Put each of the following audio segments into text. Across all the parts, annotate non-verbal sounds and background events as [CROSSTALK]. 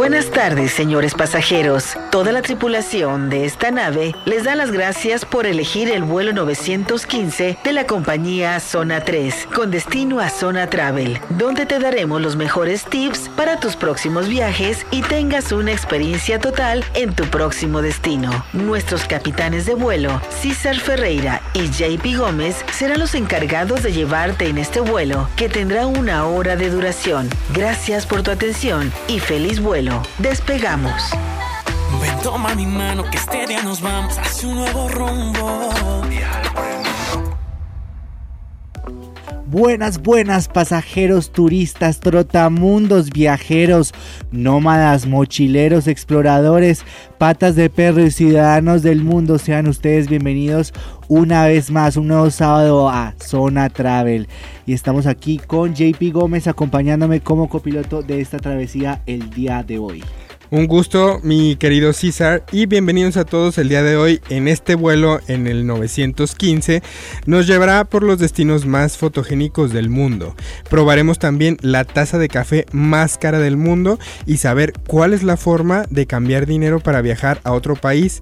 Buenas tardes, señores pasajeros. Toda la tripulación de esta nave les da las gracias por elegir el vuelo 915 de la compañía Zona 3 con destino a Zona Travel, donde te daremos los mejores tips para tus próximos viajes y tengas una experiencia total en tu próximo destino. Nuestros capitanes de vuelo, César Ferreira y JP Gómez, serán los encargados de llevarte en este vuelo que tendrá una hora de duración. Gracias por tu atención y feliz vuelo. Despegamos. Ven, toma mi mano que este día nos vamos hacia un nuevo rumbo. Buenas, buenas pasajeros, turistas, trotamundos, viajeros, nómadas, mochileros, exploradores, patas de perro y ciudadanos del mundo. Sean ustedes bienvenidos una vez más, un nuevo sábado a Zona Travel. Y estamos aquí con JP Gómez acompañándome como copiloto de esta travesía el día de hoy. Un gusto, mi querido César, y bienvenidos a todos el día de hoy en este vuelo en el 915. Nos llevará por los destinos más fotogénicos del mundo. Probaremos también la taza de café más cara del mundo y saber cuál es la forma de cambiar dinero para viajar a otro país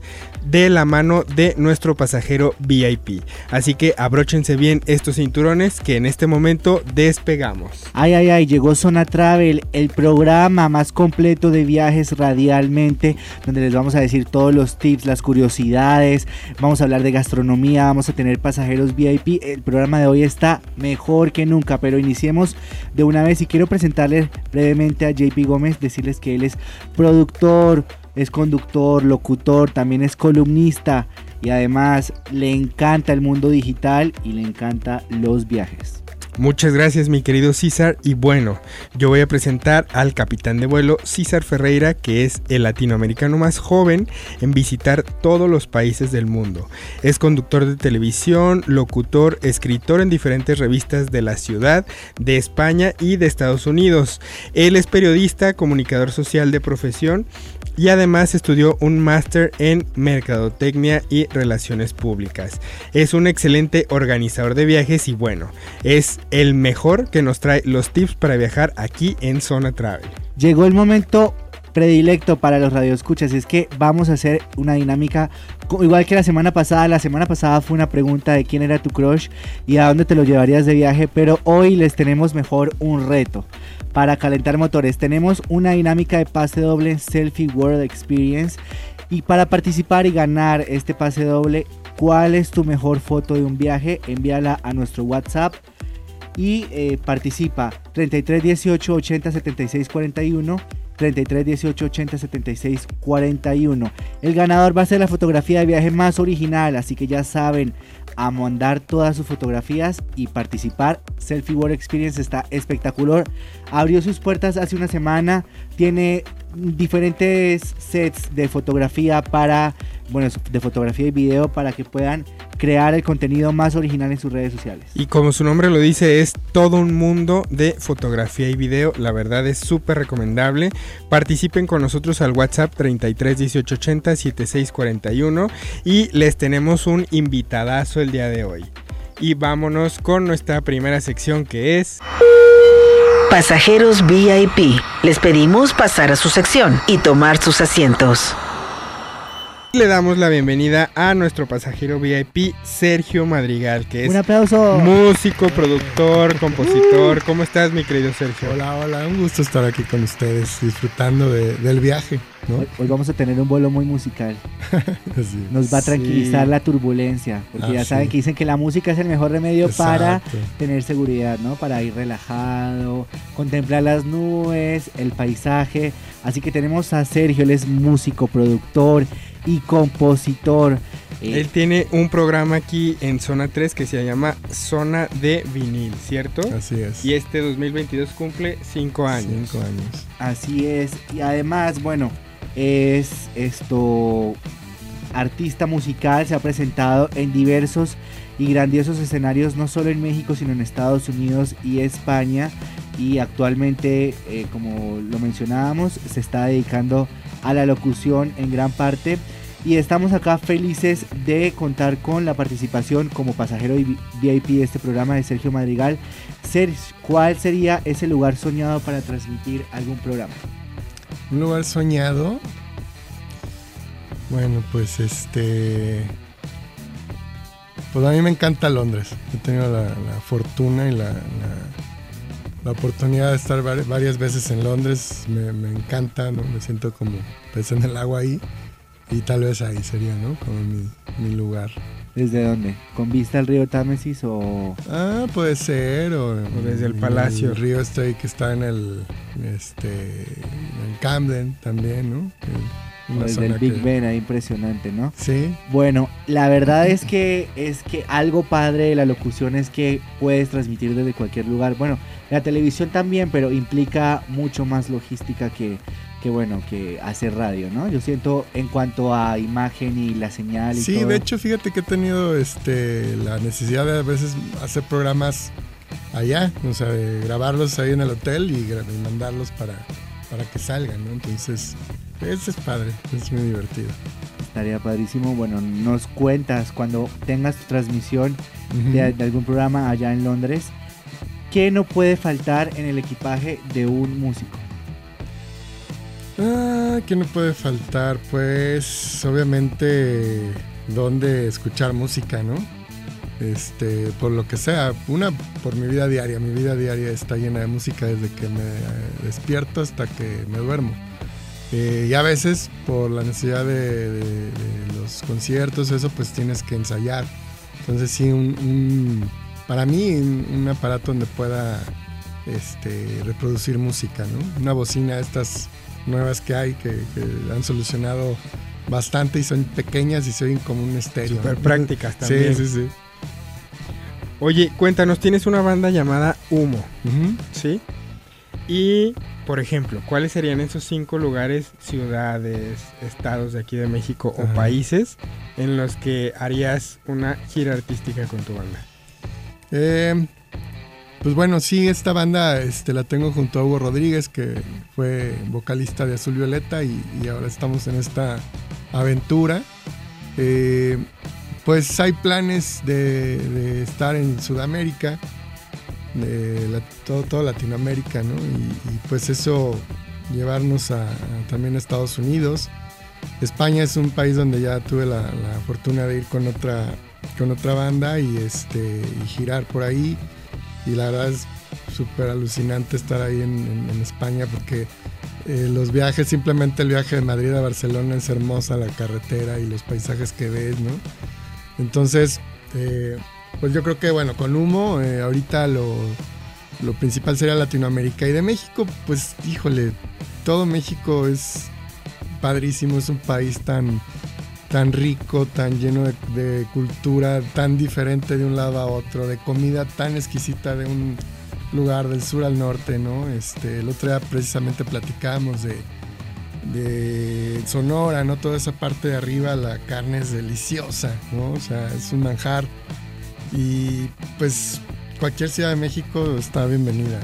de la mano de nuestro pasajero VIP. Así que abróchense bien estos cinturones que en este momento despegamos. Ay, ay, ay, llegó Zona Travel, el programa más completo de viajes radialmente, donde les vamos a decir todos los tips, las curiosidades, vamos a hablar de gastronomía, vamos a tener pasajeros VIP. El programa de hoy está mejor que nunca, pero iniciemos de una vez y quiero presentarles brevemente a JP Gómez, decirles que él es productor, es conductor, locutor, también es columnista y además le encanta el mundo digital y le encanta los viajes. Muchas gracias mi querido César y bueno, yo voy a presentar al capitán de vuelo César Ferreira que es el latinoamericano más joven en visitar todos los países del mundo. Es conductor de televisión, locutor, escritor en diferentes revistas de la ciudad, de España y de Estados Unidos. Él es periodista, comunicador social de profesión y además estudió un máster en Mercadotecnia y Relaciones Públicas. Es un excelente organizador de viajes y bueno, es el mejor que nos trae los tips para viajar aquí en Zona Travel. Llegó el momento predilecto para los radioescuchas es que vamos a hacer una dinámica igual que la semana pasada. La semana pasada fue una pregunta de quién era tu crush y a dónde te lo llevarías de viaje, pero hoy les tenemos mejor un reto para calentar motores. Tenemos una dinámica de pase doble Selfie World Experience. Y para participar y ganar este pase doble, ¿cuál es tu mejor foto de un viaje? Envíala a nuestro WhatsApp y eh, participa 33 18 80 76 41 33 18 80 76 41 el ganador va a ser la fotografía de viaje más original así que ya saben a mandar todas sus fotografías y participar. Selfie World Experience está espectacular. Abrió sus puertas hace una semana. Tiene diferentes sets de fotografía para, bueno, de fotografía y video para que puedan crear el contenido más original en sus redes sociales. Y como su nombre lo dice, es todo un mundo de fotografía y video. La verdad es súper recomendable. Participen con nosotros al WhatsApp 33 18 80 76 41 y les tenemos un invitadazo el día de hoy. Y vámonos con nuestra primera sección que es... Pasajeros VIP. Les pedimos pasar a su sección y tomar sus asientos. Le damos la bienvenida a nuestro pasajero VIP, Sergio Madrigal, que es Un aplauso. músico, productor, compositor. ¿Cómo estás, mi querido Sergio? Hola, hola, un gusto estar aquí con ustedes, disfrutando de- del viaje, ¿no? Hoy, hoy vamos a tener un vuelo muy musical. [LAUGHS] Así. Nos va a tranquilizar Sí. la turbulencia. Porque Ah, ya saben sí. que dicen que la música es el mejor remedio para tener seguridad, ¿no? Para ir relajado, contemplar las nubes, el paisaje. Así que tenemos a Sergio, él es músico, productor y compositor. Eh, Él tiene un programa aquí en Zona 3 que se llama Zona de Vinil, ¿cierto? Así es. Y este 2022 cumple 5 años. Cinco años. Así es. Y además, bueno, es esto artista musical, se ha presentado en diversos y grandiosos escenarios, no solo en México, sino en Estados Unidos y España. Y actualmente, eh, como lo mencionábamos, se está dedicando a la locución en gran parte. Y estamos acá felices de contar con la participación como pasajero y VIP de este programa de Sergio Madrigal. Sergio, ¿cuál sería ese lugar soñado para transmitir algún programa? Un lugar soñado. Bueno, pues este. Pues a mí me encanta Londres. He tenido la, fortuna y la, la, oportunidad de estar vari- varias veces en Londres. Me, me encanta, ¿no? Me siento como pez en el agua ahí. Y tal vez ahí sería, ¿no? Como mi, mi lugar. ¿Desde dónde? ¿Con vista al río Támesis o...? Ah, puede ser. O, desde el palacio. El río este que está en el, este, en Camden también, ¿no? En o una desde el Big que- Ben, ahí impresionante, ¿no? Sí, Bueno, la verdad es que es que algo padre de la locución es que puedes transmitir desde cualquier lugar. Bueno, la televisión también, pero implica mucho más logística que, que bueno, que hacer radio, ¿no? Yo siento en cuanto a imagen y la señal y sí, todo. de hecho, fíjate que he tenido este, la necesidad de a veces hacer programas allá, o sea, de grabarlos ahí en el hotel y, y mandarlos para, para que salgan, ¿no? Entonces, eso es padre, es muy divertido. estaría padrísimo. Bueno, nos cuentas cuando tengas tu transmisión de, de algún programa allá en Londres, ¿qué no puede faltar en el equipaje de un músico? Ah, ¿qué no puede faltar? Pues obviamente dónde escuchar música, ¿no? Este, por lo que sea, una por mi vida diaria, mi vida diaria está llena de música desde que me despierto hasta que me duermo. Eh, y a veces por la necesidad de, los conciertos, eso pues tienes que ensayar. Entonces sí, un, para mí un, un aparato donde pueda este, reproducir música, ¿no? Una bocina de estas nuevas que hay que, que han solucionado bastante y son pequeñas y se oyen como un estéreo. Súper prácticas Sí, también. sí, sí. Oye, cuéntanos, tienes una banda llamada Humo. ¿sí? Y, por ejemplo, ¿cuáles serían esos cinco lugares, ciudades, estados de aquí de México o países en los que harías una gira artística con tu banda? Eh, pues bueno, sí, esta banda este, la tengo junto a Hugo Rodríguez, que fue vocalista de Azul Violeta y, ahora estamos en esta aventura. Eh, pues hay planes de, estar en Sudamérica, de todo, Latinoamérica, ¿no? Y, pues eso llevarnos a, también a Estados Unidos. España es un país donde ya tuve la, la fortuna de ir con otra, con otra banda y, este, y girar por ahí. Y la verdad es súper alucinante estar ahí en, España porque eh, los viajes, simplemente el viaje de Madrid a Barcelona es hermosa la carretera y los paisajes que ves, ¿no? Entonces, eh, pues yo creo que bueno, con Humo, eh, ahorita lo, lo principal sería Latinoamérica y de México, pues híjole, todo México es padrísimo, es un país tan, tan rico, tan lleno de, de cultura, tan diferente de un lado a otro, de comida tan exquisita de un lugar del sur al norte, ¿no? Este, el otro día precisamente platicábamos de, de Sonora, ¿no? Toda esa parte de arriba, la carne es deliciosa, ¿no? O sea, es un manjar. Y pues cualquier ciudad de México está bienvenida,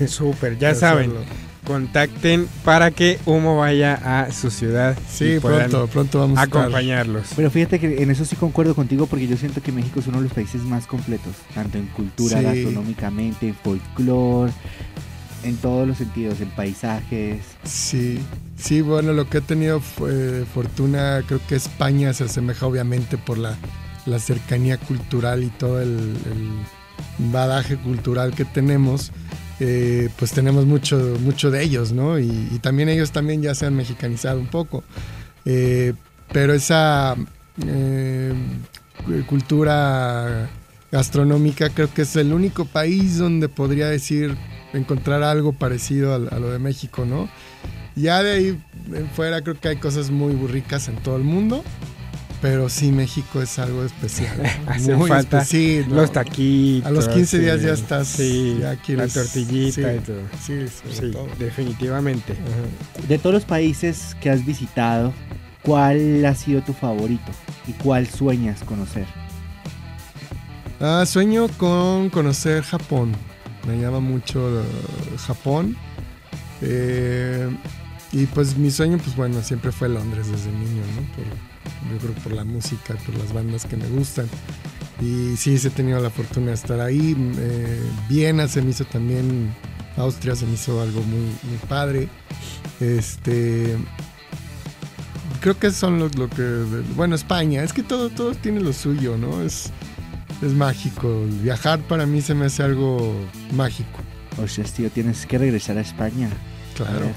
¿no? [LAUGHS] Súper, ya saben, hacerlo. Contacten para que Humo vaya a su ciudad Sí, y pronto, pronto vamos a estar. acompañarlos. Pero fíjate que en eso sí concuerdo contigo porque yo siento que México es uno de los países más completos, tanto en cultura, Sí. gastronómicamente, en folclore, en todos los sentidos, en paisajes. Sí, sí, bueno, lo que he tenido fue fortuna, creo que España se asemeja obviamente por la, la cercanía cultural y todo el, el badaje cultural que tenemos. Eh, pues tenemos mucho, mucho de ellos, ¿no? Y, también ellos también ya se han mexicanizado un poco. Eh, pero esa eh, cu- cultura gastronómica creo que es el único país donde podría decir encontrar algo parecido a, a lo de México, ¿no? Ya de ahí en fuera creo que hay cosas muy ricas en todo el mundo, pero sí México es algo especial. ¿no? [LAUGHS] Hace Muy falta espe- sí, ¿no? Los taquitos. A los 15 días ya estás, Sí, ya la quieres- tortillita sí, y todo. Sí, sobre Sí, todo. definitivamente. Ajá. De todos los países que has visitado, ¿cuál ha sido tu favorito y cuál sueñas conocer? Ah, sueño con conocer Japón. Me llama mucho eh, Japón. Eh, y pues mi sueño, pues bueno, siempre fue Londres desde niño, ¿no? Por- yo creo por la música, por las bandas que me gustan. Y sí, he tenido la fortuna de estar ahí. Eh, Viena se me hizo también, Austria se me hizo algo muy, muy padre. Este. Creo que son lo, lo que. Bueno, España. Es que todo, todo tiene lo suyo, ¿no? Es, es mágico. Viajar para mí se me hace algo mágico. Oye, tío, tienes que regresar a España. Claro.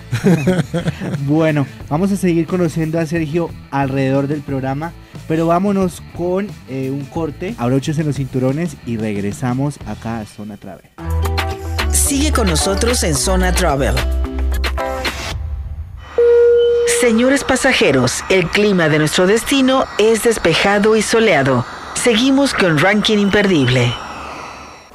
[LAUGHS] bueno, vamos a seguir conociendo a Sergio alrededor del programa, pero vámonos con eh, un corte, abroches en los cinturones y regresamos acá a Zona Travel. Sigue con nosotros en Zona Travel. Señores pasajeros, el clima de nuestro destino es despejado y soleado. Seguimos con Ranking Imperdible.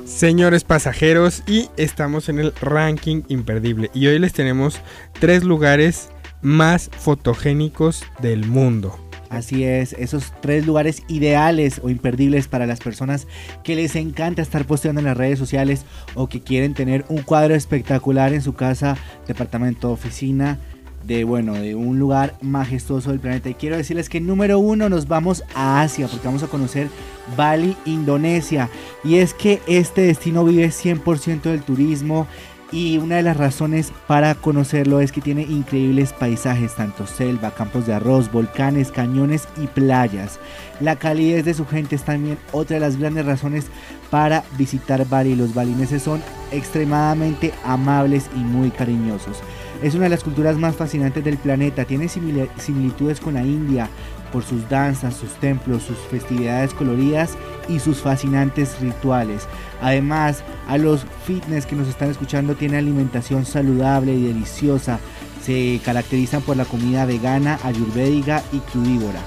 Señores pasajeros, y estamos en el ranking imperdible. Y hoy les tenemos tres lugares más fotogénicos del mundo. Así es, esos tres lugares ideales o imperdibles para las personas que les encanta estar posteando en las redes sociales o que quieren tener un cuadro espectacular en su casa, departamento, oficina, de bueno, de un lugar majestuoso del planeta. Y quiero decirles que número uno nos vamos a Asia porque vamos a conocer Bali, Indonesia. Y es que este destino vive 100% del turismo. Y una de las razones para conocerlo es que tiene increíbles paisajes, tanto selva, campos de arroz, volcanes, cañones y playas. La calidez de su gente es también otra de las grandes razones para visitar Bali. Los balineses son extremadamente amables y muy cariñosos. Es una de las culturas más fascinantes del planeta, tiene similitudes con la India por sus danzas, sus templos, sus festividades coloridas y sus fascinantes rituales. Además, a los fitness que nos están escuchando tiene alimentación saludable y deliciosa. Se caracterizan por la comida vegana, ayurvédica y crudívora.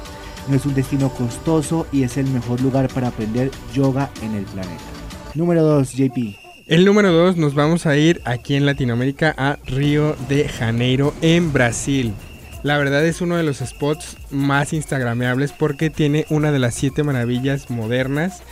No es un destino costoso y es el mejor lugar para aprender yoga en el planeta. Número 2, JP. El número 2 nos vamos a ir aquí en Latinoamérica a Río de Janeiro en Brasil. La verdad es uno de los spots más instagrameables porque tiene una de las siete maravillas modernas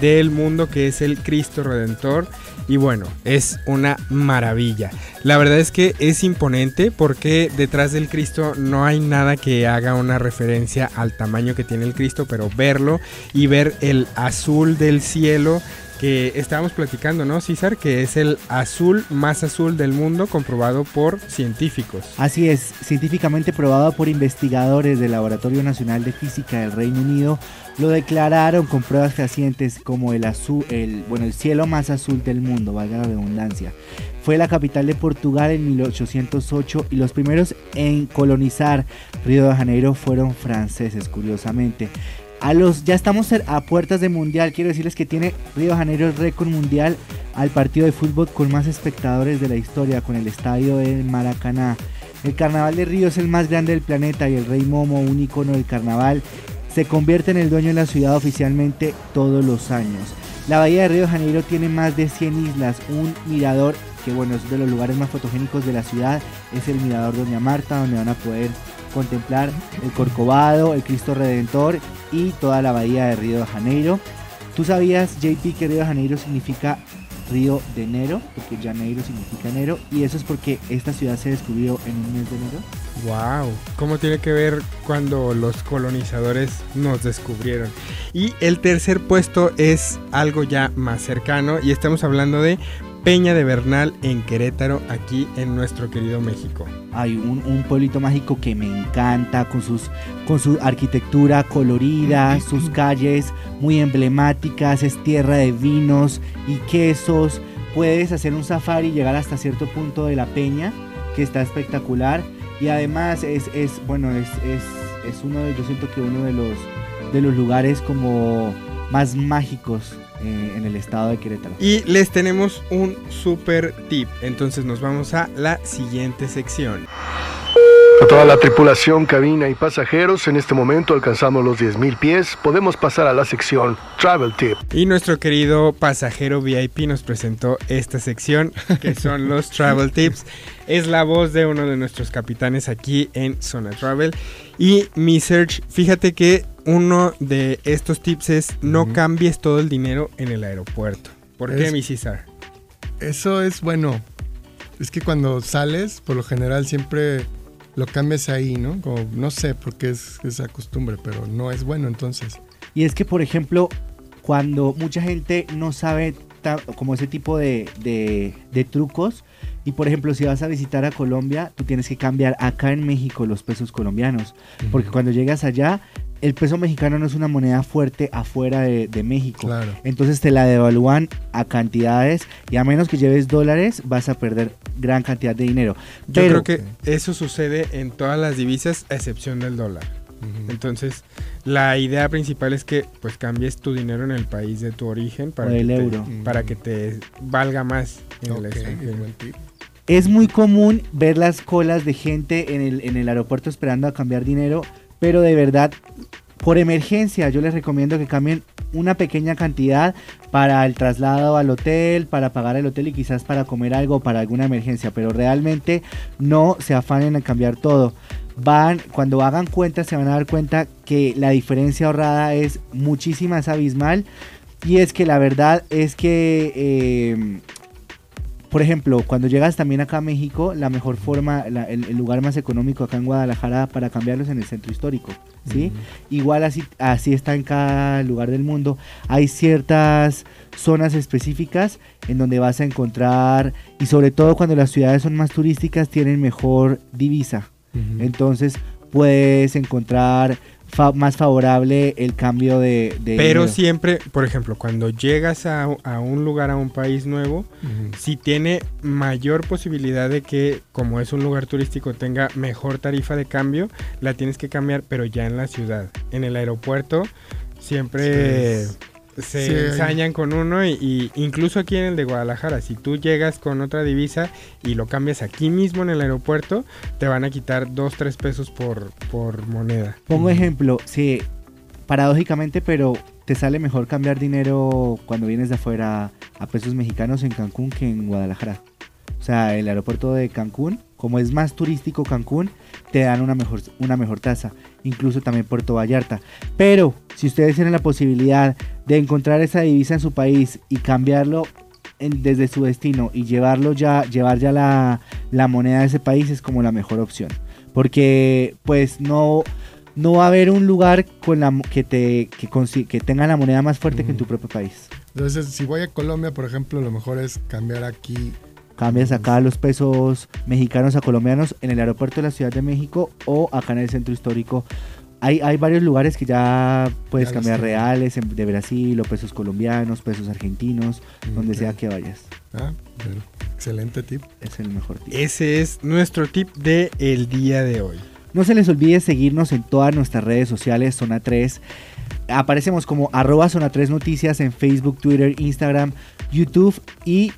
del mundo que es el Cristo Redentor y bueno, es una maravilla. La verdad es que es imponente porque detrás del Cristo no hay nada que haga una referencia al tamaño que tiene el Cristo, pero verlo y ver el azul del cielo que estábamos platicando, ¿no, César? Que es el azul más azul del mundo comprobado por científicos. Así es, científicamente probado por investigadores del Laboratorio Nacional de Física del Reino Unido, lo declararon con pruebas fehacientes como el azul, el, bueno, el cielo más azul del mundo, valga la redundancia. Fue la capital de Portugal en 1808 y los primeros en colonizar Río de Janeiro fueron franceses, curiosamente. A los, ya estamos a puertas de mundial. Quiero decirles que tiene Río de Janeiro el récord mundial al partido de fútbol con más espectadores de la historia, con el estadio de Maracaná. El carnaval de Río es el más grande del planeta y el Rey Momo, un icono del carnaval, se convierte en el dueño de la ciudad oficialmente todos los años. La bahía de Río de Janeiro tiene más de 100 islas, un mirador que bueno es de los lugares más fotogénicos de la ciudad, es el mirador Doña Marta, donde van a poder contemplar el Corcovado, el Cristo Redentor y toda la bahía de Río de Janeiro. ¿Tú sabías, JP, que Río de Janeiro significa Río de enero? Porque Janeiro significa enero y eso es porque esta ciudad se descubrió en un mes de enero. Wow, ¿cómo tiene que ver cuando los colonizadores nos descubrieron? Y el tercer puesto es algo ya más cercano y estamos hablando de Peña de Bernal en Querétaro, aquí en nuestro querido México. Hay un, pueblito mágico que me encanta con, sus, con su arquitectura colorida, sus calles muy emblemáticas, es tierra de vinos y quesos. Puedes hacer un safari y llegar hasta cierto punto de la peña, que está espectacular. Y además es, es bueno, es, es, es uno de, yo siento que uno de los, de los lugares como más mágicos eh, en el estado de Querétaro. Y les tenemos un super tip. Entonces nos vamos a la siguiente sección. A toda la tripulación, cabina y pasajeros, en este momento alcanzamos los 10.000 pies. Podemos pasar a la sección Travel Tip. Y nuestro querido pasajero VIP nos presentó esta sección, que son los [LAUGHS] Travel Tips. Es la voz de uno de nuestros capitanes aquí en Zona Travel. Y mi search, fíjate que uno de estos tips es no cambies todo el dinero en el aeropuerto. ¿Por qué, mi César? Eso es bueno. Es que cuando sales, por lo general siempre lo cambias ahí, ¿no? Como, no sé por qué es esa costumbre, pero no es bueno entonces. Y es que, por ejemplo, cuando mucha gente no sabe como ese tipo de, de trucos, Y por ejemplo, si vas a visitar a Colombia, tú tienes que cambiar acá en México los pesos colombianos. Porque cuando llegas allá, el peso mexicano no es una moneda fuerte afuera de, de México. Claro. Entonces te la devalúan a cantidades y a menos que lleves dólares vas a perder gran cantidad de dinero. Yo Pero creo que eso sucede en todas las divisas a excepción del dólar. Entonces, la idea principal es que pues cambies tu dinero en el país de tu origen para, que, el te, euro. para que te valga más en el extranjero. es muy común ver las colas de gente en el, en el aeropuerto esperando a cambiar dinero, pero de verdad, por emergencia, yo les recomiendo que cambien una pequeña cantidad para el traslado al hotel, para pagar el hotel y quizás para comer algo, para alguna emergencia, pero realmente no se afanen a cambiar todo. Van, cuando hagan cuentas se van a dar cuenta que la diferencia ahorrada es muchísima, es abismal. Y es que la verdad es que eh, por ejemplo, cuando llegas también acá a México, la mejor forma, la- el, el lugar más económico acá en Guadalajara para cambiarlos en el centro histórico, ¿sí? Igual así, así está en cada lugar del mundo. Hay ciertas zonas específicas en donde vas a encontrar, y sobre todo cuando las ciudades son más turísticas, tienen mejor divisa. Entonces puedes encontrar fa- más favorable el cambio de... de Pero dinero. siempre, por ejemplo, cuando llegas a, a un lugar, a un país nuevo, si tiene mayor posibilidad de que, como es un lugar turístico, tenga mejor tarifa de cambio, la tienes que cambiar, pero ya en la ciudad. En el aeropuerto siempre Sí. Se Sí, hay- ensañan con uno y, y incluso aquí en el de Guadalajara, si tú llegas con otra divisa y lo cambias aquí mismo en el aeropuerto, te van a quitar 2, 3 pesos por, por moneda. Pongo ejemplo, si paradójicamente, pero te sale mejor cambiar dinero cuando vienes de afuera a pesos mexicanos en Cancún que en Guadalajara. O sea, el aeropuerto de Cancún, como es más turístico Cancún, te dan una mejor, una mejor tasa. Incluso también Puerto Vallarta. Pero si ustedes tienen la posibilidad de encontrar esa divisa en su país y cambiarlo en- desde su destino y llevarlo ya, llevar ya la, la moneda de ese país es como la mejor opción. Porque pues no, no va a haber un lugar con la, que, te, que, que tenga la moneda más fuerte que en tu propio país. Entonces, si voy a Colombia, por ejemplo, lo mejor es cambiar aquí. Cambias acá los pesos mexicanos a colombianos en el aeropuerto de la Ciudad de México o acá en el centro histórico. Hay, hay varios lugares que ya puedes Ya cambiar reales en- de Brasil o pesos colombianos, pesos argentinos, donde sea que vayas. Ah, pero excelente tip. Es el mejor tip. Ese es nuestro tip de el día de hoy. No se les olvide seguirnos en todas nuestras redes sociales, Zona 3. Aparecemos como arroba Zona 3 Noticias en Facebook, Twitter, Instagram, YouTube y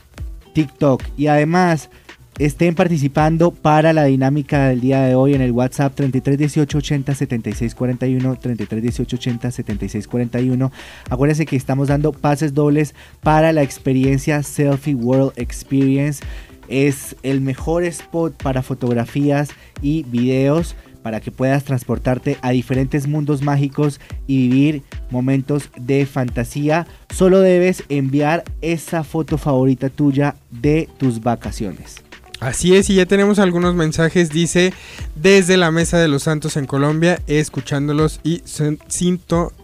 TikTok. Y además estén participando para la dinámica del día de hoy en el WhatsApp 33 18 80 76 41 33 18 80 76 41 acuérdense que estamos dando pases dobles para la experiencia Selfie World Experience. Es el mejor spot para fotografías y videos para que puedas transportarte a diferentes mundos mágicos y vivir momentos de fantasía. Solo debes enviar esa foto favorita tuya de tus vacaciones. Así es, y ya tenemos algunos mensajes. Dice, desde la Mesa de los Santos en Colombia, escuchándolos y sin-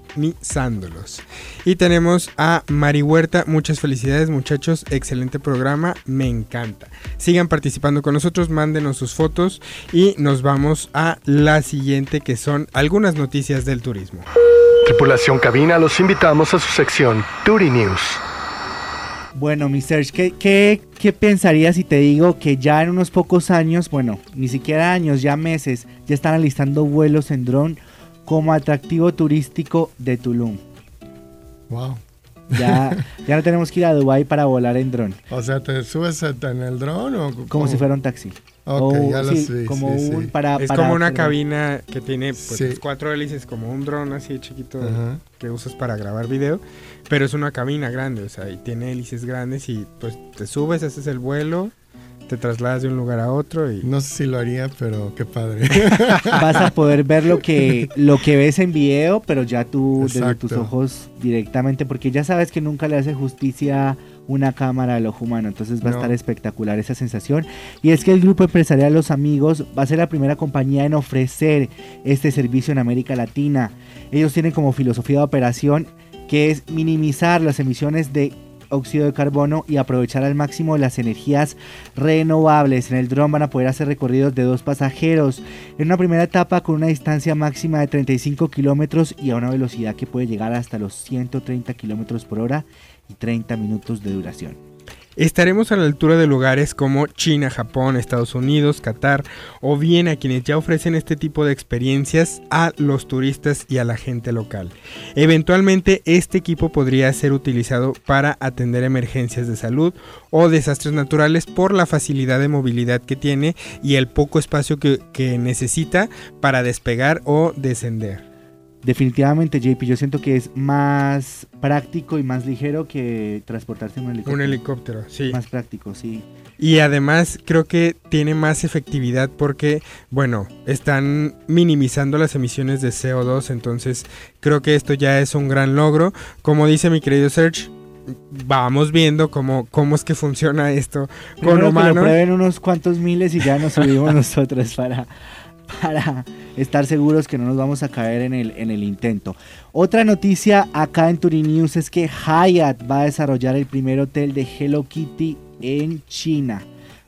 sintonizándolos. Y tenemos a Mari Huerta. Muchas felicidades, muchachos. Excelente programa. Me encanta. Sigan participando con nosotros, mándenos sus fotos y nos vamos a la siguiente, que son algunas noticias del turismo. Tripulación cabina, los invitamos a su sección Turi News. Bueno, mi Serge, ¿qué, qué, qué pensarías si te digo que ya en unos pocos años, bueno, ni siquiera años, ya meses, ya están alistando vuelos en dron como atractivo turístico de Tulum? Wow. Ya, ya no tenemos que ir a Dubai para volar en dron, O sea, ¿te subes en el dron o como si fuera un taxi. Ok, O, ya lo sí, sé. como sí, un sí. para es para- como una perdón. cabina que tiene pues, cuatro hélices, como un dron así chiquito. Ajá. que usas para grabar video, pero es una cabina grande, o sea, y tiene hélices grandes y pues te subes, haces el vuelo, te trasladas de un lugar a otro y No sé si lo haría, pero qué padre. [LAUGHS] vas a poder ver lo que [LAUGHS] lo que ves en video, pero ya tú desde Exacto. tus ojos directamente, porque ya sabes que nunca le hace justicia una cámara al ojo humano, entonces va a estar espectacular esa sensación. Y es que el grupo empresarial Los Amigos va a ser la primera compañía en ofrecer este servicio en América Latina. Ellos tienen como filosofía de operación que es minimizar las emisiones de óxido de carbono y aprovechar al máximo las energías renovables. En el dron van a poder hacer recorridos de dos pasajeros en una primera etapa con una distancia máxima de 35 kilómetros y a una velocidad que puede llegar hasta los 130 kilómetros por hora y 30 minutos de duración. Estaremos a la altura de lugares como China, Japón, Estados Unidos, Qatar o bien a quienes ya ofrecen este tipo de experiencias a los turistas y a la gente local. Eventualmente este equipo podría ser utilizado para atender emergencias de salud o desastres naturales por la facilidad de movilidad que tiene y el poco espacio que, necesita para despegar o descender. Definitivamente, JP, yo siento que es más práctico y más ligero que transportarse en un helicóptero. Un helicóptero, sí. Más práctico, sí. Y además creo que tiene más efectividad porque, bueno, están minimizando las emisiones de CO2, entonces creo que esto ya es un gran logro. Como dice mi querido Serge, vamos viendo cómo, cómo es que funciona esto con Primero que humanos. lo prueben unos cuantos miles y ya nos subimos [LAUGHS] nosotros para, para estar seguros que no nos vamos a caer en el, en el intento. Otra noticia acá en Turin News es que Hyatt va a desarrollar el primer hotel de Hello Kitty en China.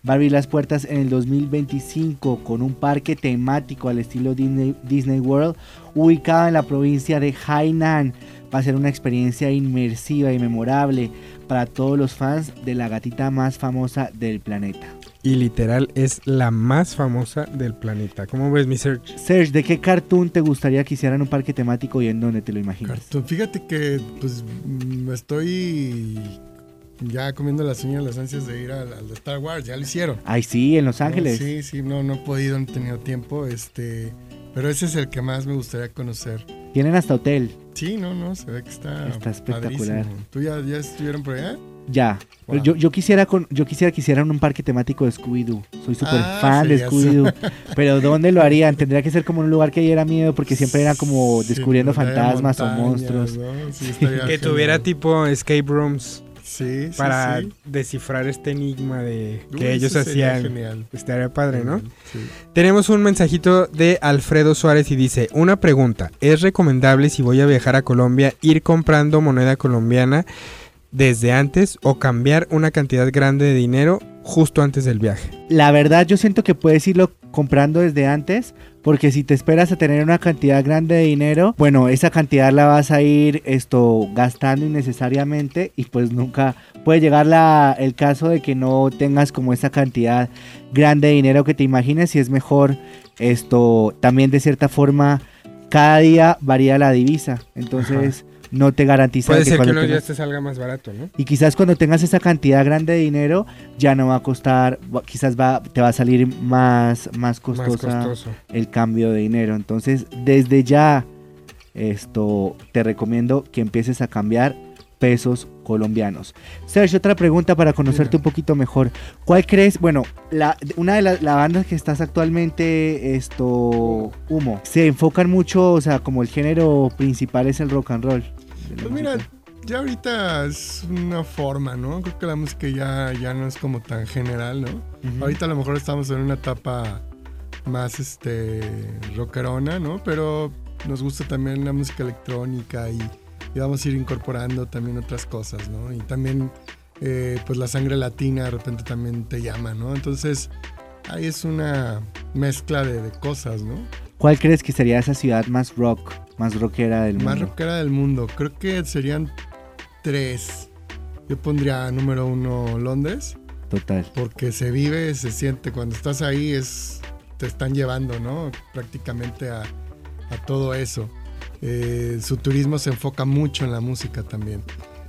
Va a abrir las puertas en el 2025 con un parque temático al estilo Disney, Disney World ubicado en la provincia de Hainan. Va a ser una experiencia inmersiva y memorable para todos los fans de la gatita más famosa del planeta. Y literal es la más famosa del planeta. ¿Cómo ves mi Serge? Serge, ¿de qué cartoon te gustaría que hicieran un parque temático y en dónde te lo imaginas? Cartoon. Fíjate que pues mm, estoy ya comiendo las uñas las ansias de ir al, al de Star Wars, ya lo hicieron. Ay, sí, en Los Ángeles. Sí, sí, no, no he podido, no he tenido tiempo, este, pero ese es el que más me gustaría conocer. Tienen hasta hotel. Sí, no, no, se ve que está, Está espectacular. padrísimo. ¿Tú ya, ya estuvieron por allá? Ya. Wow. Yo, yo quisiera con, yo quisiera que hicieran un parque temático de Scooby-Doo. Soy súper Ah, fan de sí, Scooby-Doo. [LAUGHS] Pero ¿dónde lo harían? Tendría que ser como un lugar que diera miedo porque siempre era como descubriendo fantasmas o monstruos. ¿no? Sí, [LAUGHS] Que tuviera tipo escape rooms Sí, sí, para sí. descifrar este enigma de que Uy, ellos hacían. Genial. Estaría padre, ¿no? Sí. Tenemos un mensajito de Alfredo Suárez y dice, una pregunta, ¿es recomendable si voy a viajar a Colombia ir comprando moneda colombiana desde antes o cambiar una cantidad grande de dinero justo antes del viaje? La verdad yo siento que puedes irlo comprando desde antes porque si te esperas a tener una cantidad grande de dinero, bueno, esa cantidad la vas a ir esto gastando innecesariamente y pues nunca puede llegar la, el caso de que no tengas como esa cantidad grande de dinero que te imagines y es mejor esto también de cierta forma cada día varía la divisa, entonces no te garantiza Puede de que ser que cuando días tengas- te salga más barato, ¿no? y quizás cuando tengas esa cantidad grande de dinero ya no va a costar, quizás va, te va a salir más, más Más costosa costoso. el cambio de dinero. Entonces, desde ya, esto te recomiendo que empieces a cambiar pesos colombianos. Sergio, otra pregunta para conocerte un poquito mejor. ¿Cuál crees? Bueno, la, una de las la bandas que estás actualmente, esto, Humo, se enfocan mucho, o sea, como el género principal es el rock and roll. Pues mira, ya ahorita es una forma, ¿no? Creo que la música ya, ya no es como tan general, ¿no? Ahorita a lo mejor estamos en una etapa más este rockerona, ¿no? Pero nos gusta también la música electrónica y, y vamos a ir incorporando también otras cosas, ¿no? Y también eh, pues la sangre latina de repente también te llama, ¿no? Entonces ahí es una mezcla de, de cosas, ¿no? ¿Cuál crees que sería esa ciudad más rock, más rockera del Más mundo? rockera del mundo. Creo que serían tres. Yo pondría número uno Londres, Total. porque se vive, se siente. Cuando estás ahí es te están llevando, ¿no? Prácticamente a, a todo eso. Eh, su turismo se enfoca mucho en la música también.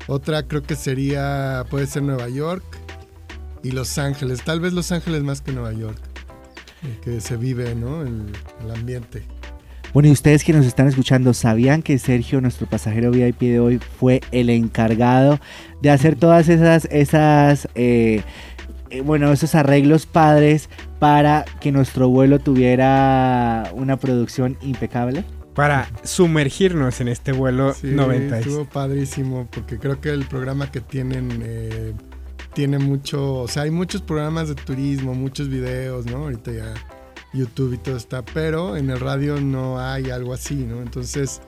Otra creo que sería, puede ser Nueva York y Los Ángeles. Tal vez Los Ángeles más que Nueva York. eh, Que se vive, ¿no? El, el ambiente. Bueno, y ustedes que nos están escuchando, ¿sabían que Sergio, nuestro pasajero VIP de hoy, fue el encargado de hacer todas esas, esas, eh, eh, bueno, esos arreglos padres para que nuestro vuelo tuviera una producción impecable? Para sumergirnos en este vuelo Sí, 90. estuvo padrísimo porque creo que el programa que tienen eh, tiene mucho, o sea, hay muchos programas de turismo, muchos videos, ¿no? Ahorita ya YouTube y todo está, pero en el radio no hay algo así, ¿no? Entonces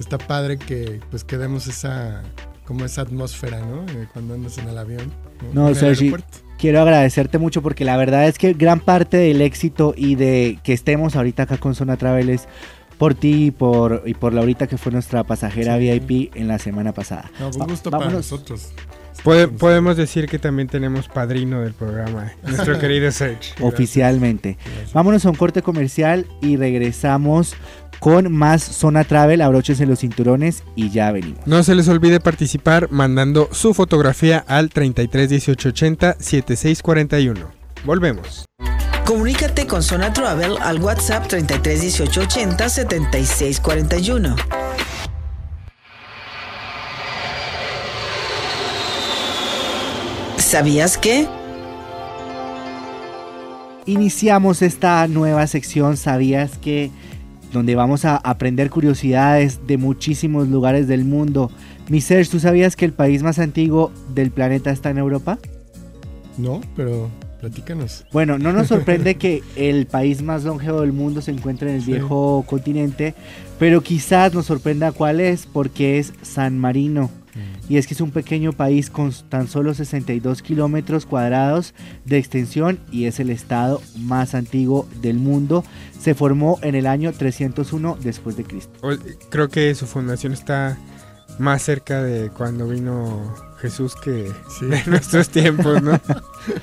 está padre que pues que demos esa como esa atmósfera, ¿no? Eh, cuando andas en el avión. No, el Sergi, quiero agradecerte mucho porque la verdad es que gran parte del éxito y de que estemos ahorita acá con Zona Travel es por ti y por, y por Laurita que fue nuestra pasajera Sí. VIP en la semana pasada. No, un Va- gusto para nosotros. Pode- podemos decir que también tenemos padrino del programa, nuestro [LAUGHS] querido Serge. Oficialmente. Vámonos a un corte comercial y regresamos con más Zona Travel. Abróchense los cinturones y ya venimos. No se les olvide participar mandando su fotografía al 33 18 80 7641. Volvemos. Comunícate con Zona Travel al WhatsApp 33 18 80 76 41. ¿Sabías que? Iniciamos esta nueva sección, ¿sabías que? Donde vamos a aprender curiosidades de muchísimos lugares del mundo. Mi Serge, ¿tú sabías que el país más antiguo del planeta está en Europa? No, pero platícanos. Bueno, no nos sorprende [LAUGHS] que el país más longevo del mundo se encuentre en el Sí. viejo continente, pero quizás nos sorprenda cuál es, porque es San Marino. Y es que es un pequeño país con tan solo 62 kilómetros cuadrados de extensión y es el estado más antiguo del mundo. Se formó en el año 301 después de Cristo. Creo que su fundación está más cerca de cuando vino Jesús que Sí. de nuestros tiempos, ¿no?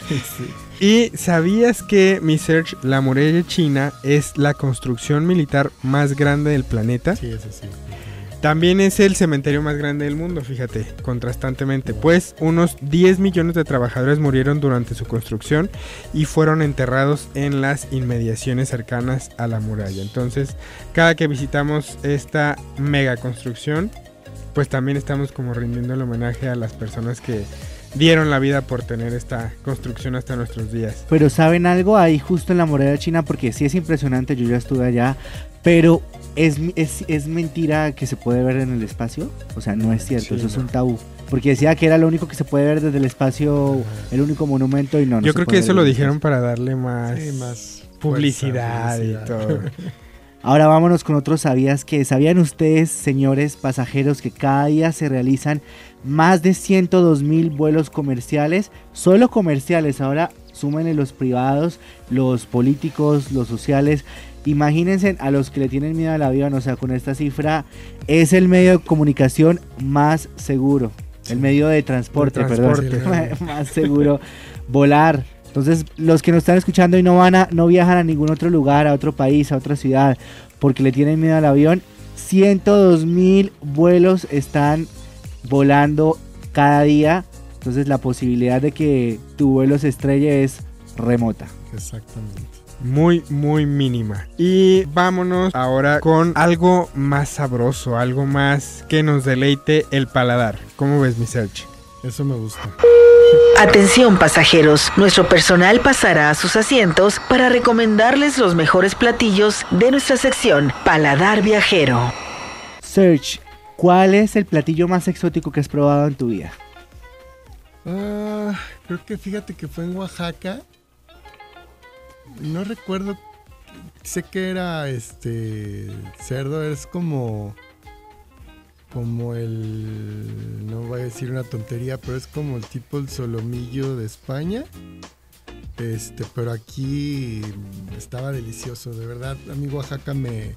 Sí. [LAUGHS] Y sabías que, mi Serge, la muralla china es la construcción militar más grande del planeta. Sí, eso sí. También es el cementerio más grande del mundo, fíjate, contrastantemente, pues unos 10 millones de trabajadores murieron durante su construcción y fueron enterrados en las inmediaciones cercanas a la muralla. Entonces, cada que visitamos esta mega construcción, pues también estamos como rindiendo el homenaje a las personas que dieron la vida por tener esta construcción hasta nuestros días. Pero ¿saben algo ahí justo en la muralla china? Porque sí es impresionante, yo ya estuve allá, pero ¿es, es, es mentira que se puede ver en el espacio? O sea, no es cierto, Sí, eso es un tabú. Porque decía que era lo único que se puede ver desde el espacio, el único monumento y no. no Yo se creo puede que eso lo dijeron para darle más, Sí, más publicidad, fuerza, y todo. [LAUGHS] Ahora vámonos con otros sabías que sabían ustedes, señores pasajeros, que cada día se realizan más de 102 mil vuelos comerciales, solo comerciales. Ahora súmenle los privados, los políticos, los sociales. Imagínense a los que le tienen miedo al avión, o sea, con esta cifra es el medio de comunicación más seguro, el medio de transporte, De perdón, transporte. [LAUGHS] más seguro, volar. Entonces, los que nos están escuchando y no van a, no viajan a ningún otro lugar, a otro país, a otra ciudad, porque le tienen miedo al avión, 102 mil vuelos están volando cada día. Entonces, la posibilidad de que tu vuelo se estrelle es remota. Exactamente. Muy, muy mínima. Y vámonos ahora con algo más sabroso, algo más que nos deleite el paladar. ¿Cómo ves, mi Serge? Eso me gusta. Atención pasajeros, nuestro personal pasará a sus asientos para recomendarles los mejores platillos de nuestra sección Paladar Viajero. Search, ¿cuál es el platillo más exótico que has probado en tu vida? Ah, creo que fíjate que fue en Oaxaca. No recuerdo. Sé que era este cerdo, es como como el no voy a decir una tontería, pero es como el tipo el solomillo de España. Este, pero aquí estaba delicioso, de verdad. A mí Oaxaca me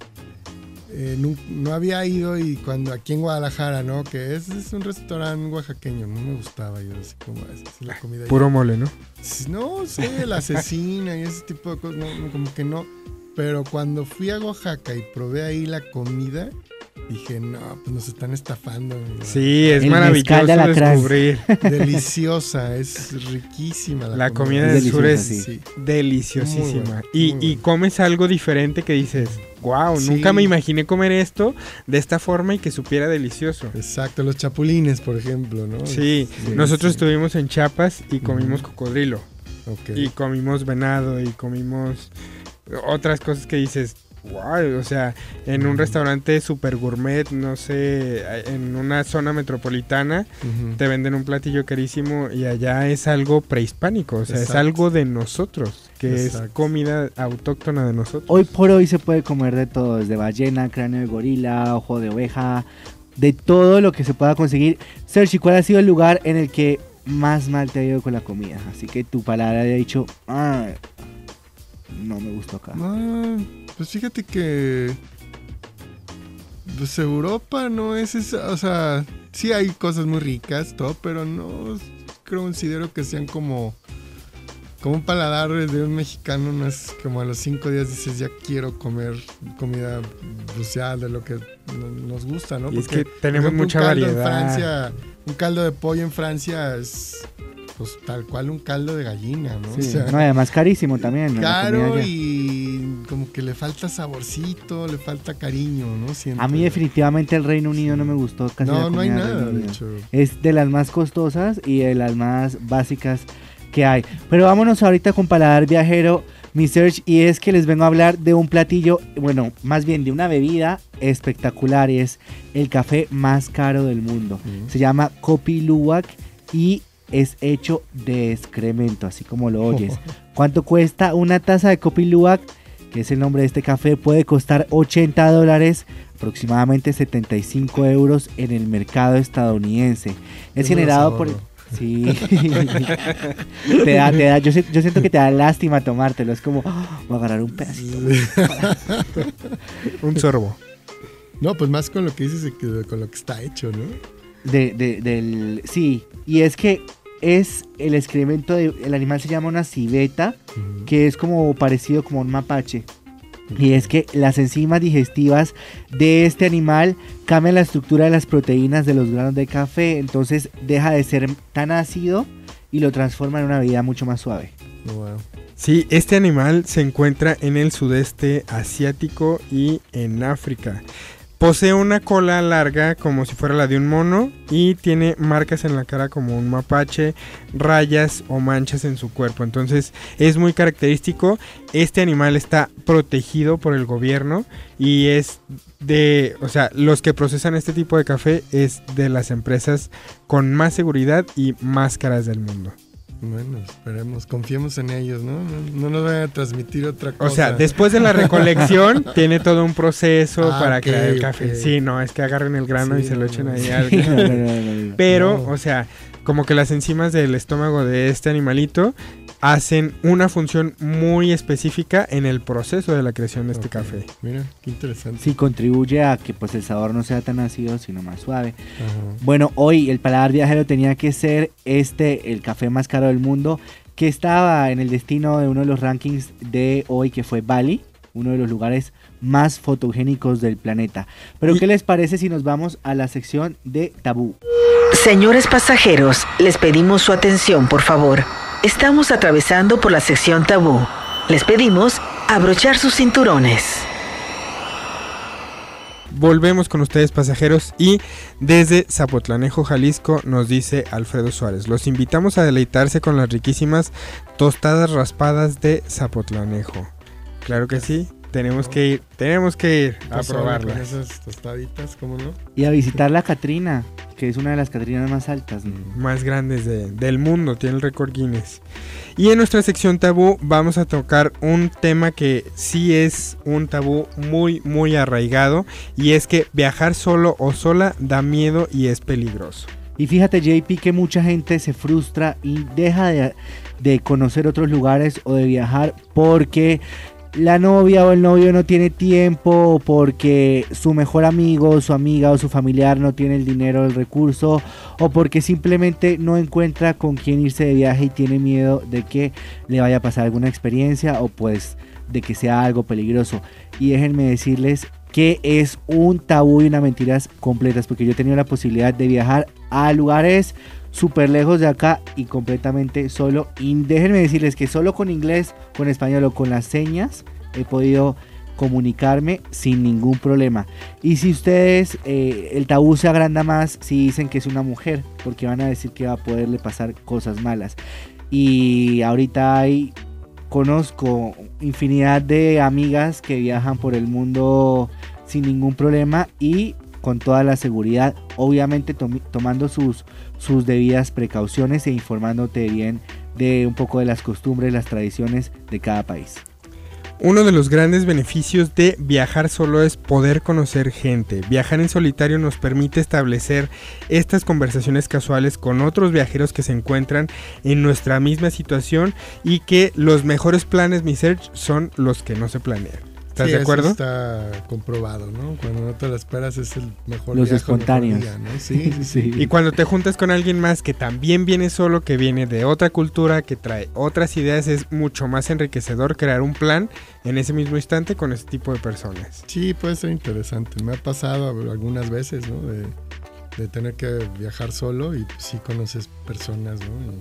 eh, no, no había ido y cuando aquí en Guadalajara, ¿no? Que es, es un restaurante oaxaqueño, no me gustaba yo así como es, así la comida. Puro mole, ¿no? No sé, la asesina y ese tipo de cosas, no, no, como que no. Pero cuando fui a Oaxaca y probé ahí la comida, dije, no, pues nos están estafando. amigo". Sí, es El maravilloso de descubrir. Deliciosa, es riquísima la, La comida Es del sur deliciosa, es sí. deliciosísima. Y, y comes algo diferente que dices, wow, Sí. nunca me imaginé comer esto de esta forma y que supiera delicioso. Exacto, los chapulines, por ejemplo, ¿no? Sí, Sí, nosotros sí. estuvimos en Chiapas y comimos cocodrilo. Ok. Y comimos venado y comimos otras cosas que dices, wow, o sea, en un restaurante super gourmet, no sé, en una zona metropolitana, Ujú. te venden un platillo carísimo y allá es algo prehispánico, o sea, es Exacto. algo de nosotros, que es Exacto. comida autóctona de nosotros. Hoy por hoy se puede comer de todo, desde ballena, cráneo de gorila, ojo de oveja, de todo lo que se pueda conseguir. Sergi, ¿cuál ha sido el lugar en el que más mal te ha ido con la comida? Así que tu palabra haya dicho, "Ah, no me gustó acá. Ah, pues fíjate que. Pues Europa no es esa. O sea, sí hay cosas muy ricas, todo, pero no creo considero que sean como. Como un paladar de un mexicano, no es como a los cinco días dices ya quiero comer comida ya de lo que no- nos gusta, ¿no? Y es Porque, que tenemos mucha un caldo variedad. En Francia, un caldo de pollo en Francia es pues tal cual un caldo de gallina, ¿no? Sí, O sea, no, además carísimo también. caro y como que le falta saborcito, le falta cariño, ¿no? Siento. A mí definitivamente el Reino Unido no me gustó casi la No, no hay nada, de hecho. Es de las más costosas y de las más básicas que hay. Pero vámonos ahorita con Paladar Viajero, mi search, y es que les vengo a hablar de un platillo, bueno, más bien de una bebida espectacular, y es el café más caro del mundo. Se llama Kopi Luwak y es hecho de excremento, así como lo oyes. [LAUGHS] ¿Cuánto cuesta una taza de Kopi Luwak? Que es el nombre de este café, puede costar 80 dólares, aproximadamente 75 euros en el mercado estadounidense. Es generado por... [LAUGHS] Sí. [LAUGHS] te da, te da. Yo, si- yo siento que te da lástima tomártelo. Es como, "Ah, voy a agarrar un pedacito. Un sorbo. No, pues más con lo que dices que con lo que está hecho, ¿no? De, de- del, sí, y es que es el excremento de, el animal se llama una civeta, que es como parecido como un mapache. Y es que las enzimas digestivas de este animal cambian la estructura de las proteínas de los granos de café, entonces deja de ser tan ácido y lo transforma en una bebida mucho más suave. Wow. Sí, este animal se encuentra en el sudeste asiático y en África. Posee una cola larga como si fuera la de un mono y tiene marcas en la cara como un mapache, rayas o manchas en su cuerpo. Entonces es muy característico. Este animal está protegido por el gobierno y es de, o sea, los que procesan este tipo de café es de las empresas con más seguridad y más caras del mundo. Bueno, esperemos, confiemos en ellos, ¿no? No, no nos vayan a transmitir otra cosa. O sea, después de la recolección [LAUGHS] tiene todo un proceso Ah, para ok, crear el café. Sí, no, es que agarren el grano y se lo echen ahí al. [LAUGHS] Pero, No. o sea, como que las enzimas del estómago de este animalito hacen una función muy específica en el proceso de la creación de este café. Mira, qué interesante. Sí, contribuye a que pues el sabor no sea tan ácido, sino más suave. Ajá. Bueno, hoy el paladar viajero tenía que ser este, el café más caro del mundo, que estaba en el destino de uno de los rankings de hoy, que fue Bali, uno de los lugares más fotogénicos del planeta. Pero, ¿qué les parece si nos vamos a la sección de tabú? Señores pasajeros, les pedimos su atención, por favor. Estamos atravesando por la sección tabú. Les pedimos abrochar sus cinturones. Volvemos con ustedes pasajeros y desde Zapotlanejo, Jalisco, nos dice Alfredo Suárez. Los invitamos a deleitarse con las riquísimas tostadas raspadas de Zapotlanejo. Claro que sí, tenemos que ir, tenemos que ir a Pozole Con probarlas. esas tostaditas, ¿cómo no? Y a visitar la Catrina, que es una de las Catrinas más altas. ¿no? más grandes de- del mundo, tiene el récord Guinness. Y en nuestra sección tabú vamos a tocar un tema que sí es un tabú muy muy arraigado y es que viajar solo o sola da miedo y es peligroso. Y fíjate, JP, que mucha gente se frustra y deja de, de conocer otros lugares o de viajar porque la novia o el novio no tiene tiempo porque su mejor amigo, su amiga o su familiar no tiene el dinero, el recurso o porque simplemente no encuentra con quién irse de viaje y tiene miedo de que le vaya a pasar alguna experiencia o pues de que sea algo peligroso. Y déjenme decirles que es un tabú y una mentiras completas porque yo he tenido la posibilidad de viajar a lugares súper lejos de acá y completamente solo. Y déjenme decirles que solo con inglés, con español o con las señas he podido comunicarme sin ningún problema. Y si ustedes, eh, el tabú se agranda más si dicen que es una mujer, porque van a decir que va a poderle pasar cosas malas. Y ahorita hay, conozco infinidad de amigas que viajan por el mundo sin ningún problema y con toda la seguridad, obviamente tomando sus, sus debidas precauciones e informándote bien de un poco de las costumbres, las tradiciones de cada país. Uno de los grandes beneficios de viajar solo es poder conocer gente. Viajar en solitario nos permite establecer estas conversaciones casuales con otros viajeros que se encuentran en nuestra misma situación y que los mejores planes, mi search, son los que no se planean. ¿Estás Sí, de eso acuerdo? está comprobado, ¿no? Cuando no te lo esperas es el mejor Los viaje mejor espontáneos. día, ¿no? Sí, sí, sí. [LAUGHS] Y cuando te juntas con alguien más que también viene solo, que viene de otra cultura, que trae otras ideas, es mucho más enriquecedor crear un plan en ese mismo instante con ese tipo de personas. Sí, puede ser interesante. Me ha pasado algunas veces, ¿no? De, de tener que viajar solo y sí conoces personas, ¿no? Y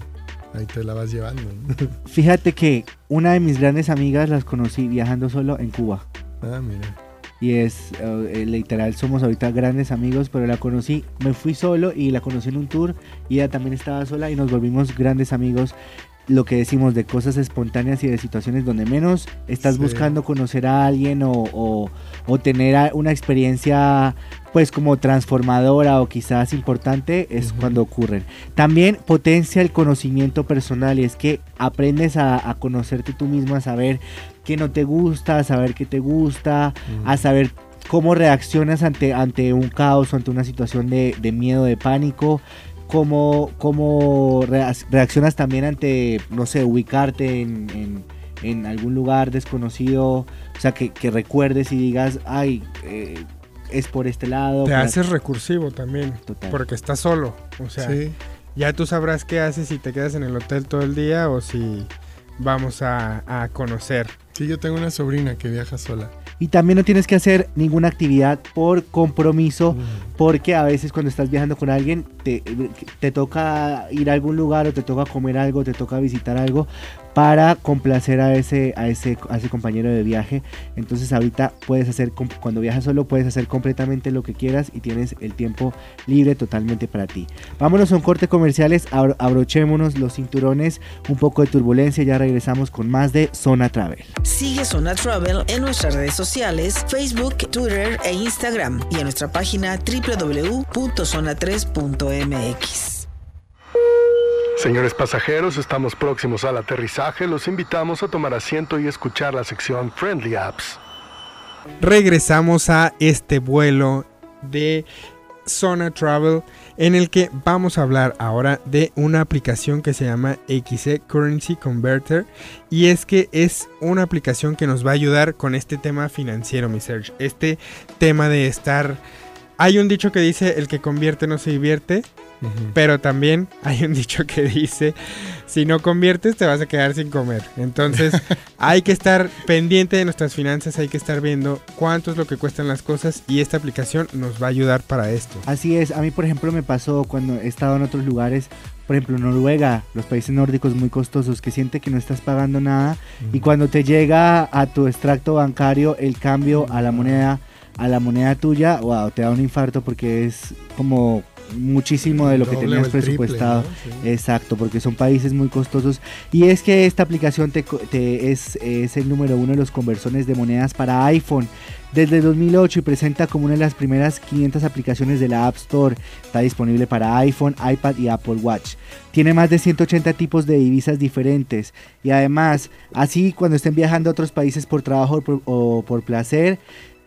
ahí te la vas llevando. [LAUGHS] Fíjate que una de mis grandes amigas las conocí viajando solo en Cuba. ah, mira. Y es, eh, eh, literal, somos ahorita grandes amigos, pero la conocí, me fui solo y la conocí en un tour y ella también estaba sola y nos volvimos grandes amigos. Lo que decimos de cosas espontáneas y de situaciones donde menos estás Sí. buscando conocer a alguien o, o- o tener una experiencia pues como transformadora o quizás importante es cuando ocurren. También potencia el conocimiento personal y es que aprendes a, a conocerte tú mismo, a saber qué no te gusta, a saber qué te gusta, a saber cómo reaccionas ante, ante un caos ante una situación de, de miedo, de pánico, cómo, cómo reac- reaccionas también ante, no sé, ubicarte en, en- en algún lugar desconocido, o sea, que, que recuerdes y digas, ay, eh, es por este lado. Te haces recursivo también, Total. porque estás solo. O sea, sí, ya tú sabrás qué haces si te quedas en el hotel todo el día o si vamos a, a conocer. sí, yo tengo una sobrina que viaja sola. Y también no tienes que hacer ninguna actividad por compromiso, Mm. porque a veces cuando estás viajando con alguien te, te toca ir a algún lugar o te toca comer algo, te toca visitar algo para complacer a ese, a ese, a ese compañero de viaje. Entonces ahorita puedes hacer, cuando viajas solo puedes hacer completamente lo que quieras y tienes el tiempo libre totalmente para ti. Vámonos a un corte comerciales, abro- abrochémonos los cinturones, un poco de turbulencia, ya regresamos con más de Zona Travel. Sigue Zona Travel en nuestras redes sociales, Facebook, Twitter e Instagram y en nuestra página www.zona3.mx. Señores pasajeros, estamos próximos al aterrizaje. Los invitamos a tomar asiento y escuchar la sección Friendly Apps. regresamos a este vuelo de Zona Travel en el que vamos a hablar ahora de una aplicación que se llama XE Currency Converter y es que es una aplicación que nos va a ayudar con este tema financiero, mi Serge. Este tema de estar... Hay un dicho que dice el que convierte no se divierte, Pero también hay un dicho que dice, si no conviertes te vas a quedar sin comer. Entonces [LAUGHS] hay que estar pendiente de nuestras finanzas, hay que estar viendo cuánto es lo que cuestan las cosas y esta aplicación nos va a ayudar para esto. Así es, a mí por ejemplo me pasó cuando he estado en otros lugares, por ejemplo Noruega, los países nórdicos muy costosos, que siente que no estás pagando nada y cuando te llega a tu extracto bancario el cambio a la moneda, a la moneda tuya, wow, te da un infarto porque es como muchísimo de lo que Doble tenías triple, presupuestado. ¿no? Sí. Exacto, porque son países muy costosos. Y es que esta aplicación te, es, es el número uno de los conversores de monedas para iPhone desde 2008 y presenta como una de las primeras 500 aplicaciones de la App Store. Está disponible para iPhone, iPad y Apple Watch. Tiene más de 180 tipos de divisas diferentes. Y además, así cuando estén viajando a otros países por trabajo o por, o por placer,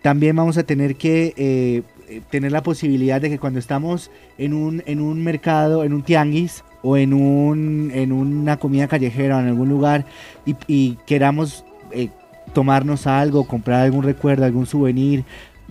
también vamos a tener que eh, eh, tener la posibilidad de que cuando estamos en un, en un mercado, en un tianguis o en, un, en una comida callejera o en algún lugar y, queramos eh, tomarnos algo, comprar algún recuerdo, algún souvenir,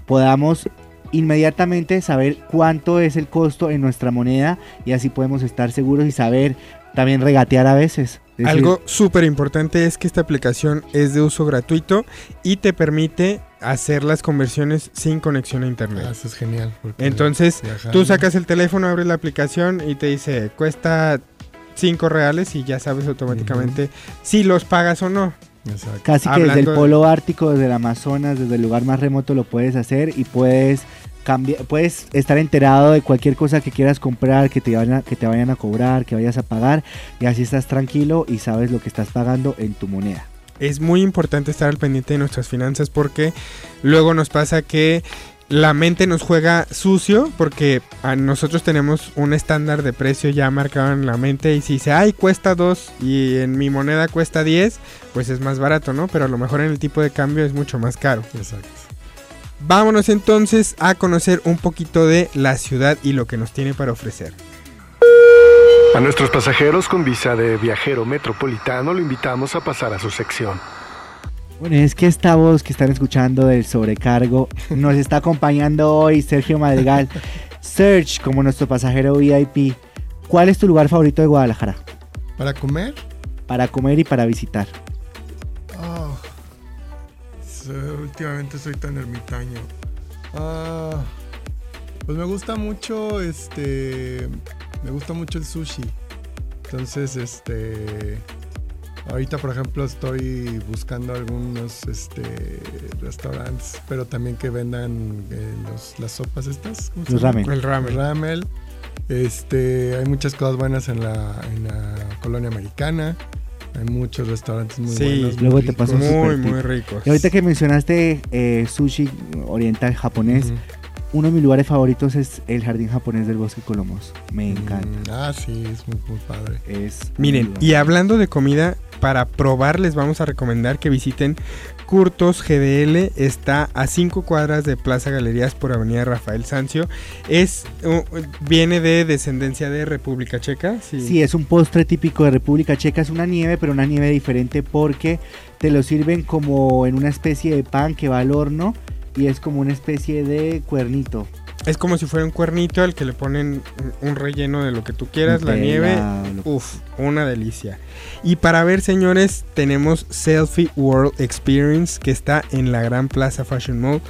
podamos inmediatamente saber cuánto es el costo en nuestra moneda y así podemos estar seguros y saber también regatear a veces. Algo súper importante es que esta aplicación es de uso gratuito y te permite hacer las conversiones sin conexión a internet. Ah, eso es genial. Entonces, viajando- Tú sacas el teléfono, abres la aplicación y te dice, cuesta 5 reales y ya sabes automáticamente si los pagas o no. Exacto. Casi que desde el polo ártico, desde el Amazonas, desde el lugar más remoto lo puedes hacer y puedes cambiar, puedes estar enterado de cualquier cosa que quieras comprar, que te, vayan a, que te vayan a cobrar, que vayas a pagar y así estás tranquilo y sabes lo que estás pagando en tu moneda. Es muy importante estar al pendiente de nuestras finanzas porque luego nos pasa que la mente nos juega sucio porque a nosotros tenemos un estándar de precio ya marcado en la mente y si dice, ay, cuesta 2 y en mi moneda cuesta 10, pues es más barato, ¿no? Pero a lo mejor en el tipo de cambio es mucho más caro. Exacto. Vámonos entonces a conocer un poquito de la ciudad y lo que nos tiene para ofrecer. A nuestros pasajeros con visa de viajero metropolitano lo invitamos a pasar a su sección. Bueno, es que esta voz que están escuchando del sobrecargo nos está acompañando hoy Sergio Madrigal. Serge, como nuestro pasajero VIP, ¿cuál es tu lugar favorito de Guadalajara? ¿Para comer? Para comer y para visitar. Ah, so- últimamente soy tan ermitaño. Ah, pues me gusta mucho, este, me gusta mucho el sushi. Entonces, este, ahorita por ejemplo estoy buscando algunos, este, restaurantes, pero también que vendan eh, los- las sopas estas. ¿cómo se Los llama? ramen. El ramen. Ramel. Este, hay muchas cosas buenas en la, en la colonia americana. Hay muchos restaurantes muy Sí, buenos. luego muy te paso ricos. un Muy, muy ricos. Y ahorita que mencionaste eh, sushi oriental japonés. Uno de mis lugares favoritos es el jardín japonés del Bosque Colomos. Me encanta. Mm, ah, sí, es muy, muy padre. Es Miren, y hablando de comida, para probar les vamos a recomendar que visiten Curtos GDL. Está a 5 cuadras de Plaza Galerías por Avenida Rafael Sancio. Es, uh, viene de descendencia de República Checa. Sí. Sí, es un postre típico de República Checa. Es una nieve, pero una nieve diferente porque te lo sirven como en una especie de pan que va al horno y es como una especie de cuernito. Es como si fuera un cuernito al que le ponen un relleno de lo que tú quieras, la nieve. Lo- Uf, una delicia. Y para ver, señores, tenemos Selfie World Experience que está en la Gran Plaza Fashion Mall.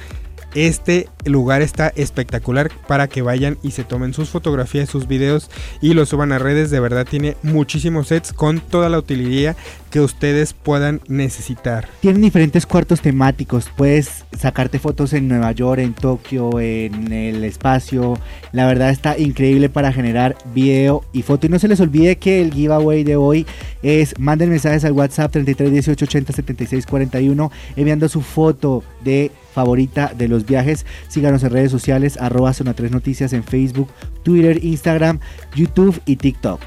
Este lugar está espectacular para que vayan y se tomen sus fotografías, sus videos y los suban a redes. De verdad tiene muchísimos sets con toda la utilidad que ustedes puedan necesitar. Tienen diferentes cuartos temáticos. Puedes sacarte fotos en Nueva York, en Tokio, en el espacio. La verdad está increíble para generar video y foto. Y no se les olvide que el giveaway de hoy es manden mensajes al WhatsApp 33 18 80 76 41 enviando su foto de favorita de los viajes. Síganos en redes sociales arroba zona 3 noticias en Facebook, Twitter, Instagram, YouTube y TikTok.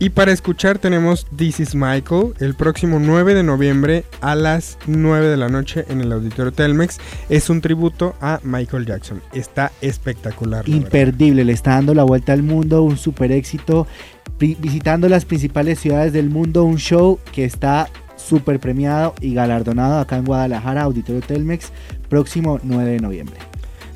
Y para escuchar tenemos This is Michael el próximo 9 de noviembre a las 9 de la noche en el Auditorio Telmex. Es un tributo a Michael Jackson. Está espectacular. verdad. imperdible, le está dando la vuelta al mundo, un super éxito, visitando las principales ciudades del mundo, un show que está súper premiado y galardonado acá en Guadalajara, Auditorio Telmex, próximo 9 de noviembre.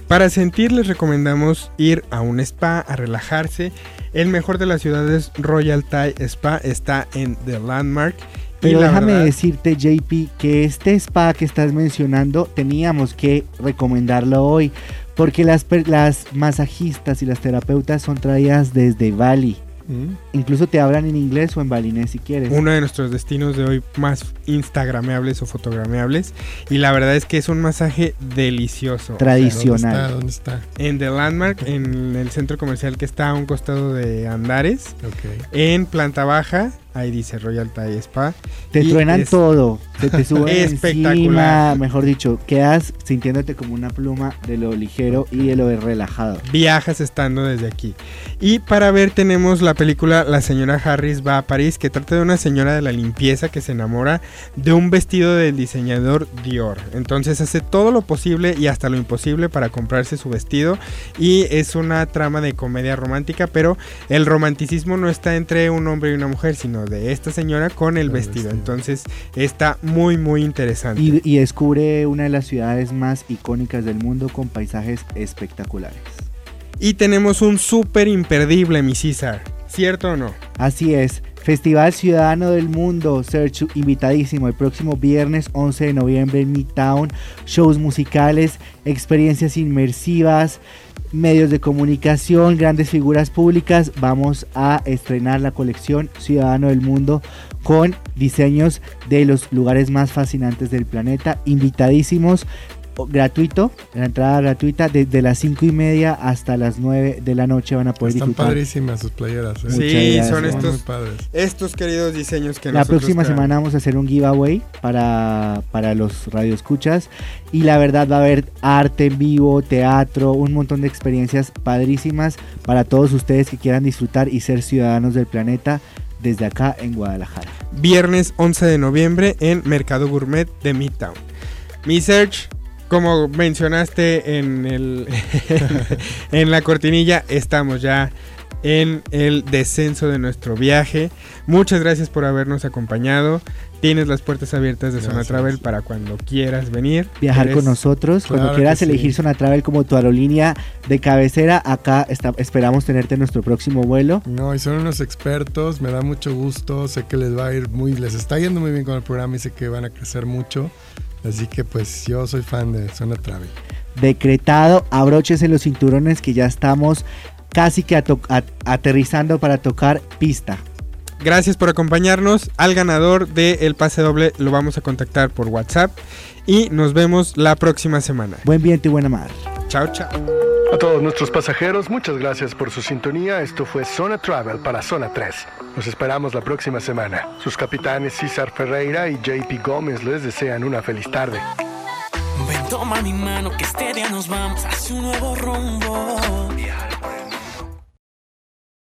Para sentir les recomendamos ir a un spa, a relajarse. El mejor de las ciudades, Royal Thai Spa, está en The Landmark. Y Pero déjame verdad- decirte, JP, que este spa que estás mencionando teníamos que recomendarlo hoy, porque las, las masajistas y las terapeutas son traídas desde Bali. Mm. Incluso te hablan en inglés o en balinés si quieres. uno de nuestros destinos de hoy más instagrameables o fotogrameables y la verdad es que es un masaje delicioso. Tradicional. ¿Dónde está? ¿Dónde está? En The Landmark, en el centro comercial que está a un costado de Andares, Ok. en planta baja, ahí dice Royal Thai Spa. Te Y truenan es todo, se te [LAUGHS] suben espectacular. encima, mejor dicho, quedas sintiéndote como una pluma de lo ligero y de lo relajado. Viajas estando desde aquí. Y para ver tenemos la película La señora Harris va a París, que trata de una señora de la limpieza que se enamora de un vestido del diseñador Dior. Entonces hace todo lo posible y hasta lo imposible para comprarse su vestido. Y es una trama de comedia romántica, pero el romanticismo no está entre un hombre y una mujer, sino de esta señora con el El vestido. vestido. Entonces está muy, muy interesante. Y, y descubre una de las ciudades más icónicas del mundo con paisajes espectaculares. Y tenemos un súper imperdible, mi César. ¿Cierto o no? Así es, Festival Ciudadano del Mundo, Search invitadísimo el próximo viernes 11 de noviembre en Midtown, shows musicales, experiencias inmersivas, medios de comunicación, grandes figuras públicas. Vamos a estrenar la colección Ciudadano del Mundo con diseños de los lugares más fascinantes del planeta, invitadísimos. Gratuito, la entrada gratuita, desde las 5 y media hasta las 9 de la noche van a poder Están disfrutar. padrísimas sus playeras. ¿eh? Sí, gracias. son Muy estos, padres. estos queridos diseños que La próxima creamos. semana vamos a hacer un giveaway para, para los radioescuchas y la verdad va a haber arte en vivo, teatro, un montón de experiencias padrísimas para todos ustedes que quieran disfrutar y ser ciudadanos del planeta desde acá en Guadalajara. Viernes 11 de noviembre en Mercado Gourmet de Midtown. Mi search, como mencionaste en, el, [LAUGHS] en la cortinilla, estamos ya en el descenso de nuestro viaje. Muchas gracias por habernos acompañado. Tienes las puertas abiertas de Zona. Travel para cuando quieras venir. Viajar Eres- con nosotros, cuando quieras sí. elegir Zona Travel como tu aerolínea de cabecera, acá está- esperamos tenerte en nuestro próximo vuelo. No, y son unos expertos, me da mucho gusto, sé que les va a ir muy, les está yendo muy bien con el programa y sé que van a crecer mucho. Así que pues yo soy fan de Zona Travel. Decretado, abróchese los cinturones que ya estamos casi que aterrizando para tocar pista. Gracias por acompañarnos. Al ganador del pase doble lo vamos a contactar por WhatsApp. Y nos vemos la próxima semana. Buen viento y buena mar. Chao, chao. A todos nuestros pasajeros, muchas gracias por su sintonía. Esto fue Zona Travel para Zona 3. Nos esperamos la próxima semana. Sus capitanes César Ferreira y JP Gómez les desean una feliz tarde. Ven, toma mi mano que este día nos vamos hacia un nuevo rumbo.